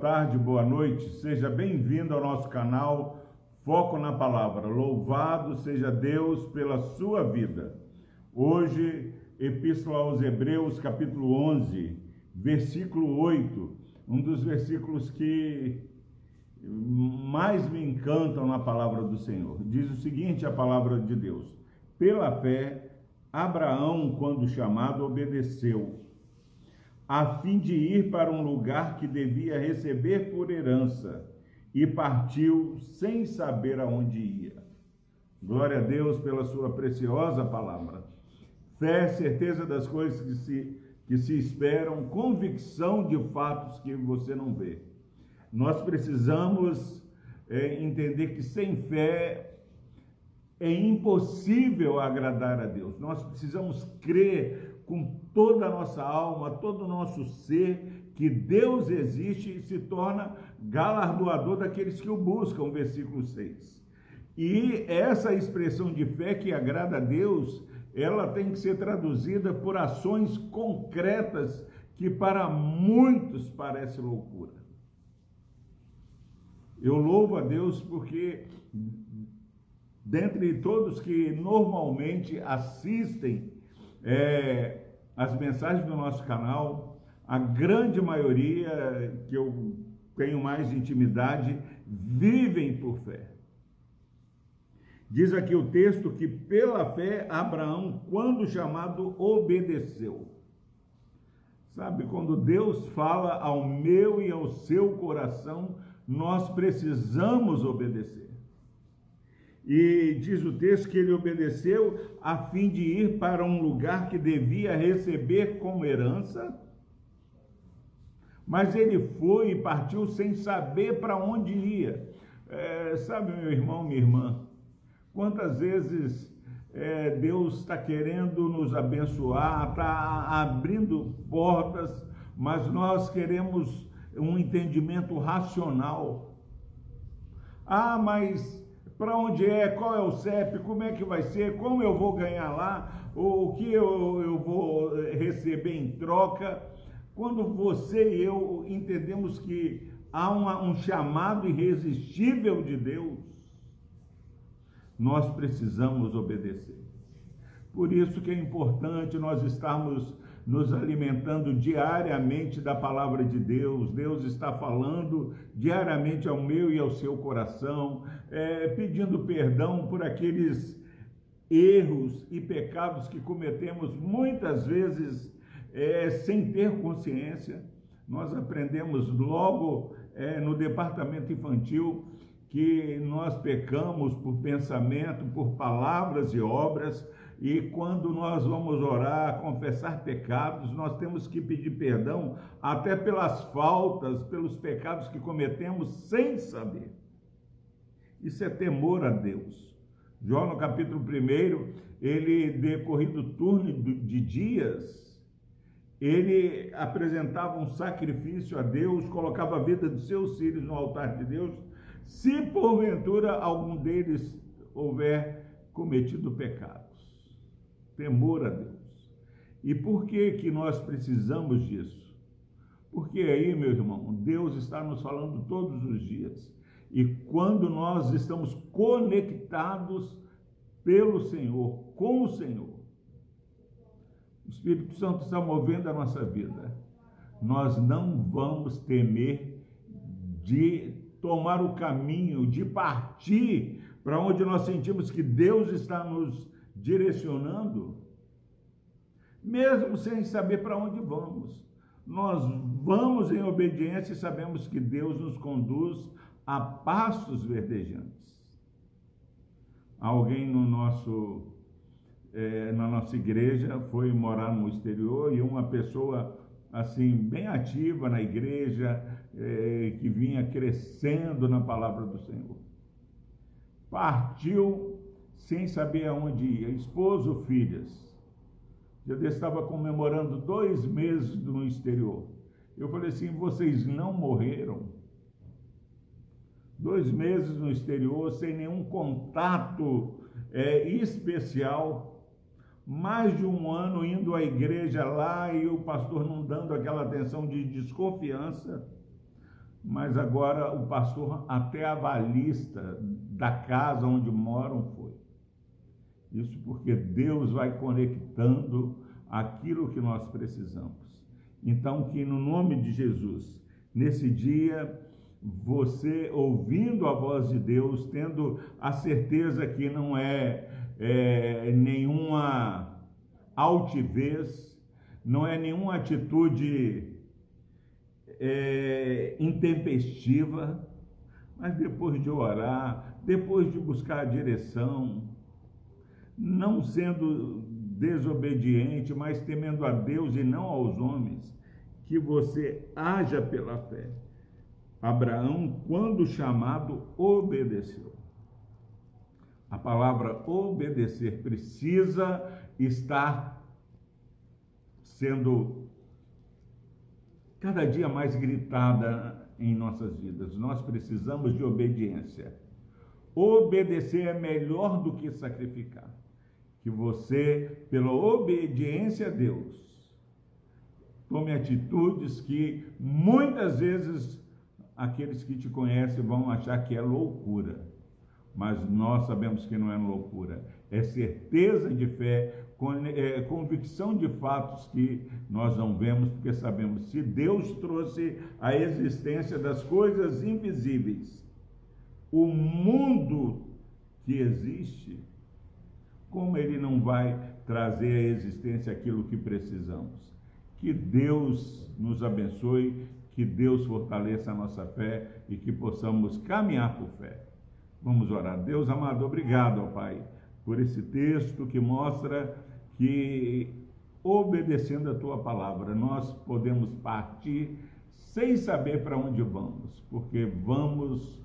tarde, boa noite. Seja bem-vindo ao nosso canal Foco na Palavra. Louvado seja Deus pela sua vida. Hoje, Epístola aos Hebreus, capítulo 11, versículo 8, um dos versículos que mais me encantam na palavra do Senhor. Diz o seguinte: a palavra de Deus. Pela fé, Abraão, quando chamado, obedeceu a fim de ir para um lugar que devia receber por herança, e partiu sem saber aonde ia. Glória a Deus pela sua preciosa palavra. Fé, certeza das coisas que se, que se esperam, convicção de fatos que você não vê. Nós precisamos é, entender que sem fé é impossível agradar a Deus. Nós precisamos crer com toda a nossa alma, todo o nosso ser, que Deus existe e se torna galardoador daqueles que o buscam, versículo 6. E essa expressão de fé que agrada a Deus, ela tem que ser traduzida por ações concretas que para muitos parece loucura. Eu louvo a Deus porque dentre todos que normalmente assistem é, as mensagens do nosso canal, a grande maioria que eu tenho mais intimidade, vivem por fé. Diz aqui o texto que pela fé Abraão, quando chamado, obedeceu. Sabe, quando Deus fala ao meu e ao seu coração, nós precisamos obedecer. E diz o texto que ele obedeceu a fim de ir para um lugar que devia receber como herança. Mas ele foi e partiu sem saber para onde ia. É, sabe, meu irmão, minha irmã, quantas vezes é, Deus está querendo nos abençoar, está abrindo portas, mas nós queremos um entendimento racional. Ah, mas para onde é, qual é o CEP, como é que vai ser, como eu vou ganhar lá, o que eu, eu vou eh, receber em troca. Quando você e eu entendemos que há uma, um chamado irresistível de Deus, nós precisamos obedecer. Por isso que é importante nós estarmos nos alimentando diariamente da palavra de Deus. Deus está falando diariamente ao meu e ao seu coração, é, pedindo perdão por aqueles erros e pecados que cometemos muitas vezes é, sem ter consciência. Nós aprendemos logo é, no departamento infantil que nós pecamos por pensamento, por palavras e obras e quando nós vamos orar, confessar pecados, nós temos que pedir perdão até pelas faltas, pelos pecados que cometemos sem saber. Isso é temor a Deus. João, no capítulo 1, ele, decorrido turno de dias, ele apresentava um sacrifício a Deus, colocava a vida de seus filhos no altar de Deus, se porventura algum deles houver cometido pecado temor a Deus. E por que que nós precisamos disso? Porque aí, meu irmão, Deus está nos falando todos os dias. E quando nós estamos conectados pelo Senhor, com o Senhor, o Espírito Santo está movendo a nossa vida. Nós não vamos temer de tomar o caminho, de partir para onde nós sentimos que Deus está nos direcionando, mesmo sem saber para onde vamos. Nós vamos em obediência e sabemos que Deus nos conduz a pastos verdejantes. Alguém no nosso, é, na nossa igreja foi morar no exterior e uma pessoa assim bem ativa na igreja é, que vinha crescendo na palavra do Senhor partiu sem saber aonde ia, esposo, filhas. Já estava comemorando dois meses no exterior. Eu falei assim: vocês não morreram? Dois meses no exterior, sem nenhum contato é, especial, mais de um ano indo à igreja lá e o pastor não dando aquela atenção de desconfiança. Mas agora o pastor até avalista da casa onde moram foi. Isso porque Deus vai conectando aquilo que nós precisamos. Então, que no nome de Jesus, nesse dia, você ouvindo a voz de Deus, tendo a certeza que não é, é nenhuma altivez, não é nenhuma atitude é, intempestiva, mas depois de orar, depois de buscar a direção, não sendo desobediente, mas temendo a Deus e não aos homens, que você haja pela fé. Abraão, quando chamado, obedeceu. A palavra obedecer precisa estar sendo cada dia mais gritada em nossas vidas. Nós precisamos de obediência. Obedecer é melhor do que sacrificar. Que você, pela obediência a Deus, tome atitudes que muitas vezes aqueles que te conhecem vão achar que é loucura. Mas nós sabemos que não é loucura, é certeza de fé, é, convicção de fatos que nós não vemos, porque sabemos se Deus trouxe a existência das coisas invisíveis, o mundo que existe, como ele não vai trazer à existência aquilo que precisamos? Que Deus nos abençoe que Deus fortaleça a nossa fé e que possamos caminhar por fé. Vamos orar. Deus amado, obrigado, ó Pai, por esse texto que mostra que, obedecendo a tua palavra, nós podemos partir sem saber para onde vamos, porque vamos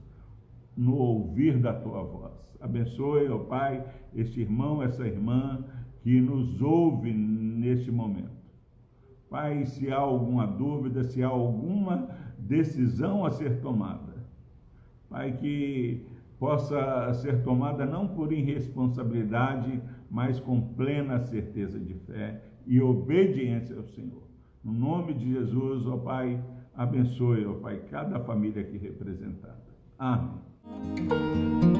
no ouvir da tua voz. Abençoe, ó Pai, este irmão, essa irmã que nos ouve neste momento. Pai, se há alguma dúvida, se há alguma decisão a ser tomada, Pai, que possa ser tomada não por irresponsabilidade, mas com plena certeza de fé e obediência ao Senhor. No nome de Jesus, ó Pai, abençoe, ó Pai, cada família aqui representada. Amém.